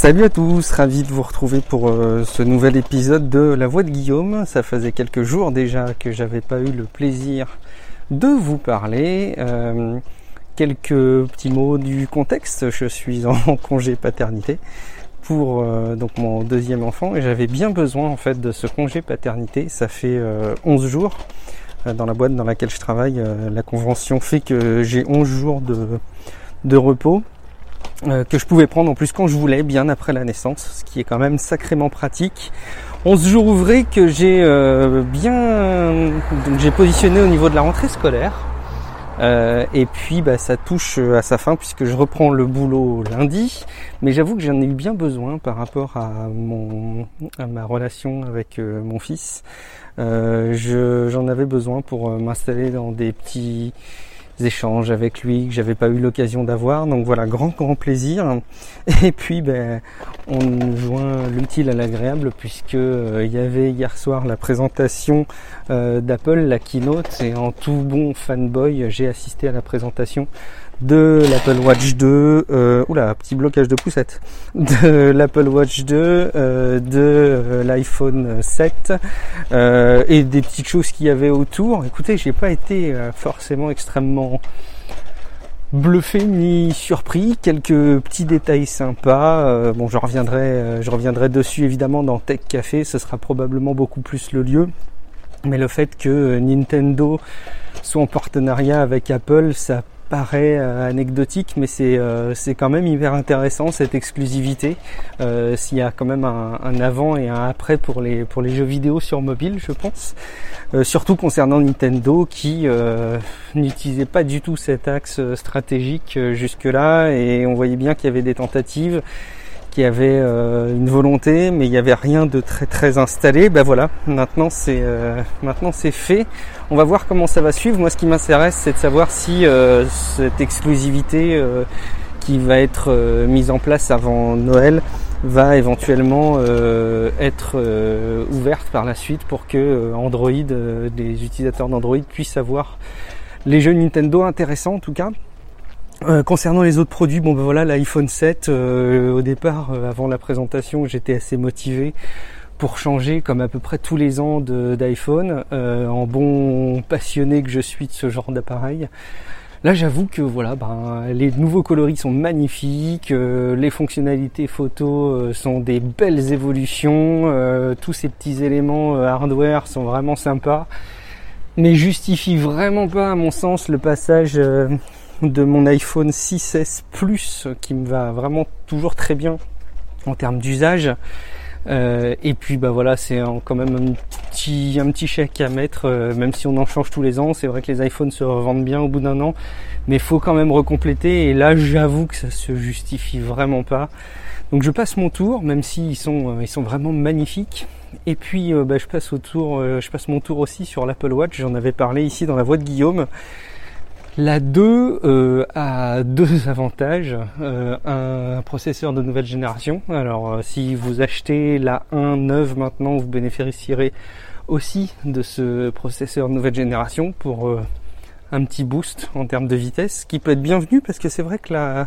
Salut à tous, ravi de vous retrouver pour euh, ce nouvel épisode de La Voix de Guillaume. Ça faisait quelques jours déjà que j'avais pas eu le plaisir de vous parler. Euh, quelques petits mots du contexte. Je suis en congé paternité pour euh, donc mon deuxième enfant et j'avais bien besoin en fait de ce congé paternité. Ça fait 11 jours dans la boîte dans laquelle je travaille. la convention fait que j'ai 11 jours de, de repos euh, que je pouvais prendre en plus quand je voulais, bien après la naissance, ce qui est quand même sacrément pratique. 11 jours ouvrés que j'ai euh, bien j'ai positionné au niveau de la rentrée scolaire. Euh, et puis bah, ça touche à sa fin puisque je reprends le boulot lundi. Mais j'avoue que j'en ai eu bien besoin par rapport à, mon, à ma relation avec mon fils. j'en avais besoin pour m'installer dans des petits échanges avec lui que j'avais pas eu l'occasion d'avoir. Donc voilà, grand grand plaisir. Et puis ben on joint l'utile à l'agréable puisque euh, il y avait hier soir la présentation euh, d'Apple, la keynote, et en tout bon fanboy, j'ai assisté à la présentation de l'Apple Watch 2, euh, oula, petit blocage de poussette, de l'Apple Watch 2, euh, de euh, l'iPhone 7 euh, et des petites choses qu'il y avait autour. Écoutez, j'ai pas été forcément extrêmement bluffé ni surpris. Quelques petits détails sympas. bon, je reviendrai, je reviendrai dessus évidemment dans Tech Café. Ce sera probablement beaucoup plus le lieu. Mais le fait que Nintendo soit en partenariat avec Apple, ça paraît euh, anecdotique, mais c'est euh, c'est quand même hyper intéressant cette exclusivité. Euh, S'il y a quand même un, un, avant et un après pour les pour les jeux vidéo sur mobile, je pense. Surtout concernant Nintendo qui n'utilisait pas du tout cet axe stratégique jusque-là et on voyait bien qu'il y avait des tentatives qui avait euh, une volonté, mais il n'y avait rien de très très installé. Ben voilà, maintenant c'est euh, maintenant c'est fait. On va voir comment ça va suivre. Moi, ce qui m'intéresse, c'est de savoir si euh, cette exclusivité qui va être mise en place avant Noël va éventuellement être ouverte par la suite pour que Android, des utilisateurs d'Android puissent avoir les jeux Nintendo intéressants en tout cas euh, concernant les autres produits, bon ben voilà l'iPhone 7. Euh, au départ, euh, avant la présentation, j'étais assez motivé pour changer, comme à peu près tous les ans d'iPhone, en bon passionné que je suis de ce genre d'appareil. Là, j'avoue que voilà, ben, les nouveaux coloris sont magnifiques, les fonctionnalités photo sont des belles évolutions, tous ces petits éléments hardware sont vraiment sympas, mais justifient vraiment pas, à mon sens, le passage de mon iPhone 6S Plus qui me va vraiment toujours très bien en termes d'usage. Euh, et puis bah voilà, c'est quand même un petit, un petit chèque à mettre, euh, même si on en change tous les ans. C'est vrai que les iPhones se revendent bien au bout d'un an, mais faut quand même recompléter. Et là, j'avoue que ça se justifie vraiment pas. Donc je passe mon tour, même s'ils sont, euh, ils sont vraiment magnifiques. Et puis bah, je passe je passe mon tour aussi sur l'Apple Watch. J'en avais parlé ici dans la voix de Guillaume. La 2 euh, a deux avantages. Euh, un processeur de nouvelle génération. Alors euh, si vous achetez la 1 neuve maintenant, vous bénéficierez aussi de ce processeur de nouvelle génération pour un petit boost en termes de vitesse, qui peut être bienvenu parce que c'est vrai que la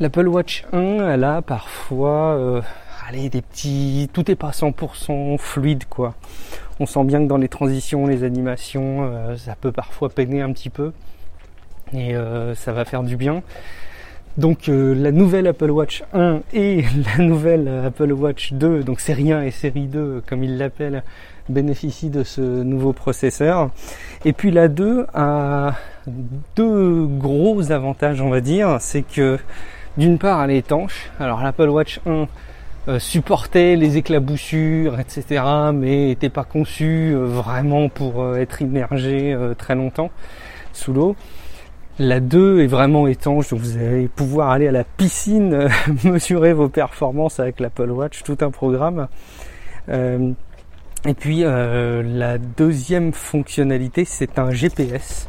l'Apple Watch 1, elle a parfois allez, des petits, tout est pas 100% fluide quoi. On sent bien que dans les transitions, les animations, euh, ça peut parfois peiner un petit peu et euh, ça va faire du bien. Donc euh, la nouvelle Apple Watch 1 et la nouvelle Apple Watch 2, donc série 1 et série 2 comme ils l'appellent, bénéficient de ce nouveau processeur. Et puis la 2 a deux gros avantages on va dire, c'est que d'une part elle est étanche. Alors l'Apple Watch 1 euh, supportait les éclaboussures, etc., mais n'était pas conçu euh, vraiment pour euh, être immergé très longtemps sous l'eau. La 2 est vraiment étanche, donc vous allez pouvoir aller à la piscine, mesurer vos performances avec l'Apple Watch, tout un programme. et puis la deuxième fonctionnalité, c'est un GPS.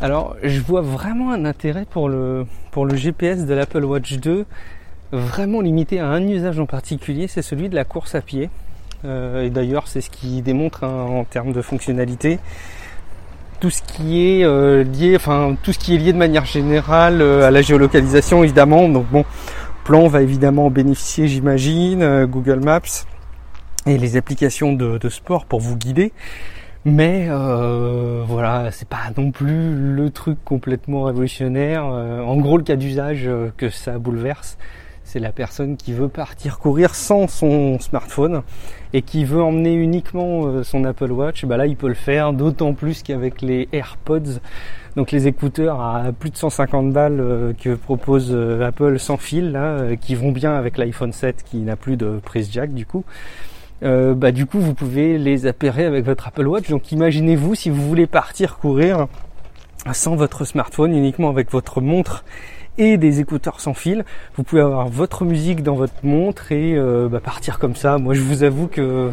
Alors je vois vraiment un intérêt pour le, pour le GPS de l'Apple Watch 2 vraiment limité à un usage en particulier, c'est celui de la course à pied. Euh, et d'ailleurs, c'est ce qui démontre hein, en termes de fonctionnalité. Tout ce qui est euh, lié, enfin tout ce qui est lié de manière générale euh, à la géolocalisation, évidemment. Donc bon, Plan va évidemment en bénéficier, j'imagine, Google Maps et les applications de, de sport pour vous guider. Mais euh, voilà, c'est pas non plus le truc complètement révolutionnaire. Euh, en gros, le cas d'usage euh, que ça bouleverse, c'est la personne qui veut partir courir sans son smartphone et qui veut emmener uniquement euh, son Apple Watch. Bah là, il peut le faire, d'autant plus qu'avec les AirPods, donc les écouteurs à plus de 150 balles que propose Apple sans fil, qui vont bien avec l'iPhone 7 qui n'a plus de prise jack du coup. Euh, bah, du coup vous pouvez les appairer avec votre Apple Watch. Donc imaginez-vous si vous voulez partir courir sans votre smartphone, uniquement avec votre montre et des écouteurs sans fil. Vous pouvez avoir votre musique dans votre montre et euh, bah, partir comme ça. Moi je vous avoue que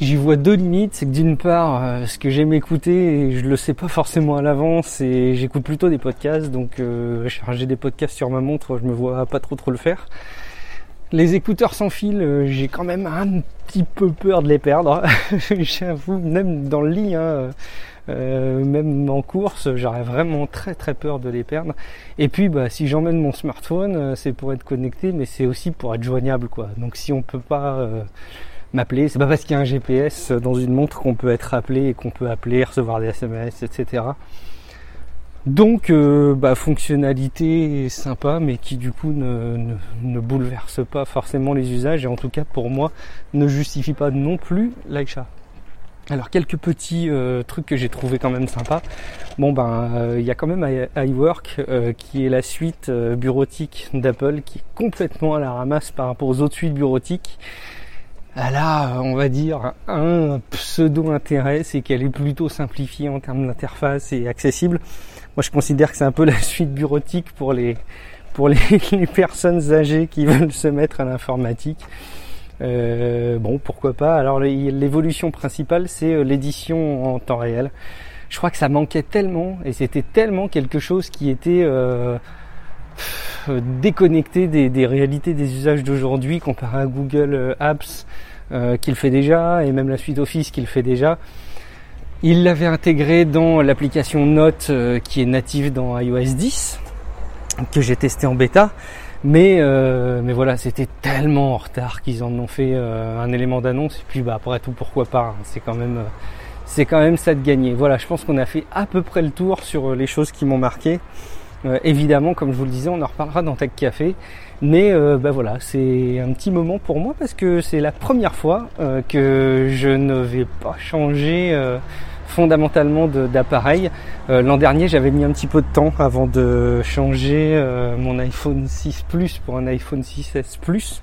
j'y vois deux limites. C'est que d'une part, euh, ce que j'aime écouter, je le sais pas forcément à l'avance et j'écoute plutôt des podcasts. Donc charger des podcasts sur ma montre, je me vois pas trop trop le faire. Les écouteurs sans fil, euh, j'ai quand même un petit peu peur de les perdre. J'avoue, même dans le lit, hein, euh, même en course, j'aurais vraiment très très peur de les perdre. Et puis, bah, si j'emmène mon smartphone, euh, c'est pour être connecté, mais c'est aussi pour être joignable, quoi. Donc, si on peut pas m'appeler, c'est pas parce qu'il y a un GPS dans une montre qu'on peut être appelé et qu'on peut appeler, recevoir des SMS, etc. Donc, euh, bah, fonctionnalité sympa, mais qui du coup ne, ne, bouleverse pas forcément les usages et en tout cas pour moi ne justifie pas non plus l'achat. Alors quelques petits euh, trucs que j'ai trouvé quand même sympa. Bon ben euh, il y a quand même iWork qui est la suite bureautique d'Apple qui est complètement à la ramasse par rapport aux autres suites bureautiques. Elle a, on va dire, un pseudo intérêt, c'est qu'elle est plutôt simplifiée en termes d'interface et accessible. Moi, je considère que c'est un peu la suite bureautique pour les pour les, personnes âgées qui veulent se mettre à l'informatique. Euh, bon, pourquoi pas. Alors, l'évolution principale, c'est euh, l'édition en temps réel. Je crois que ça manquait tellement et c'était tellement quelque chose qui était euh, déconnecté des, réalités des usages d'aujourd'hui comparé à Google Apps qui le fait déjà et même la suite Office qui le fait déjà. Il l'avait intégré dans l'application Note euh, qui est native dans iOS 10, que j'ai testé en bêta. Mais, euh, mais voilà, c'était tellement en retard qu'ils en ont fait euh, un élément d'annonce. Et puis bah, après tout, pourquoi pas hein. C'est quand même c'est quand même ça de gagner. Voilà, je pense qu'on a fait à peu près le tour sur les choses qui m'ont marqué. évidemment, comme je vous le disais, on en reparlera dans Tech Café. Mais bah voilà, c'est un petit moment pour moi parce que c'est la première fois que je ne vais pas changer fondamentalement d'appareil. Euh, l'an dernier, j'avais mis un petit peu de temps avant de changer euh, mon iPhone 6 Plus pour un iPhone 6S Plus.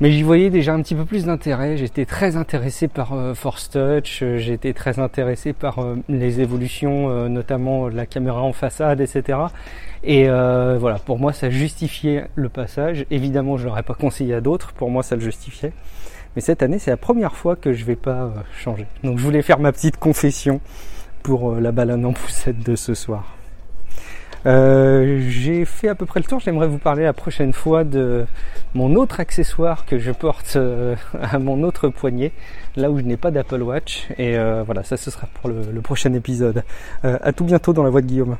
Mais j'y voyais déjà un petit peu plus d'intérêt. J'étais très intéressé par euh, Force Touch, j'étais très intéressé par les évolutions, notamment la caméra en façade, etc. Et voilà, pour moi, ça justifiait le passage. Évidemment, je l'aurais pas conseillé à d'autres. Pour moi, ça le justifiait. Mais cette année, c'est la première fois que je vais pas euh, changer. Donc je voulais faire ma petite confession pour euh, la balade en poussette de ce soir. Euh, j'ai fait à peu près le tour. J'aimerais vous parler la prochaine fois de mon autre accessoire que je porte à mon autre poignet, là où je n'ai pas d'Apple Watch. Et voilà, ça ce sera pour le, prochain épisode. à tout bientôt dans la voix de Guillaume.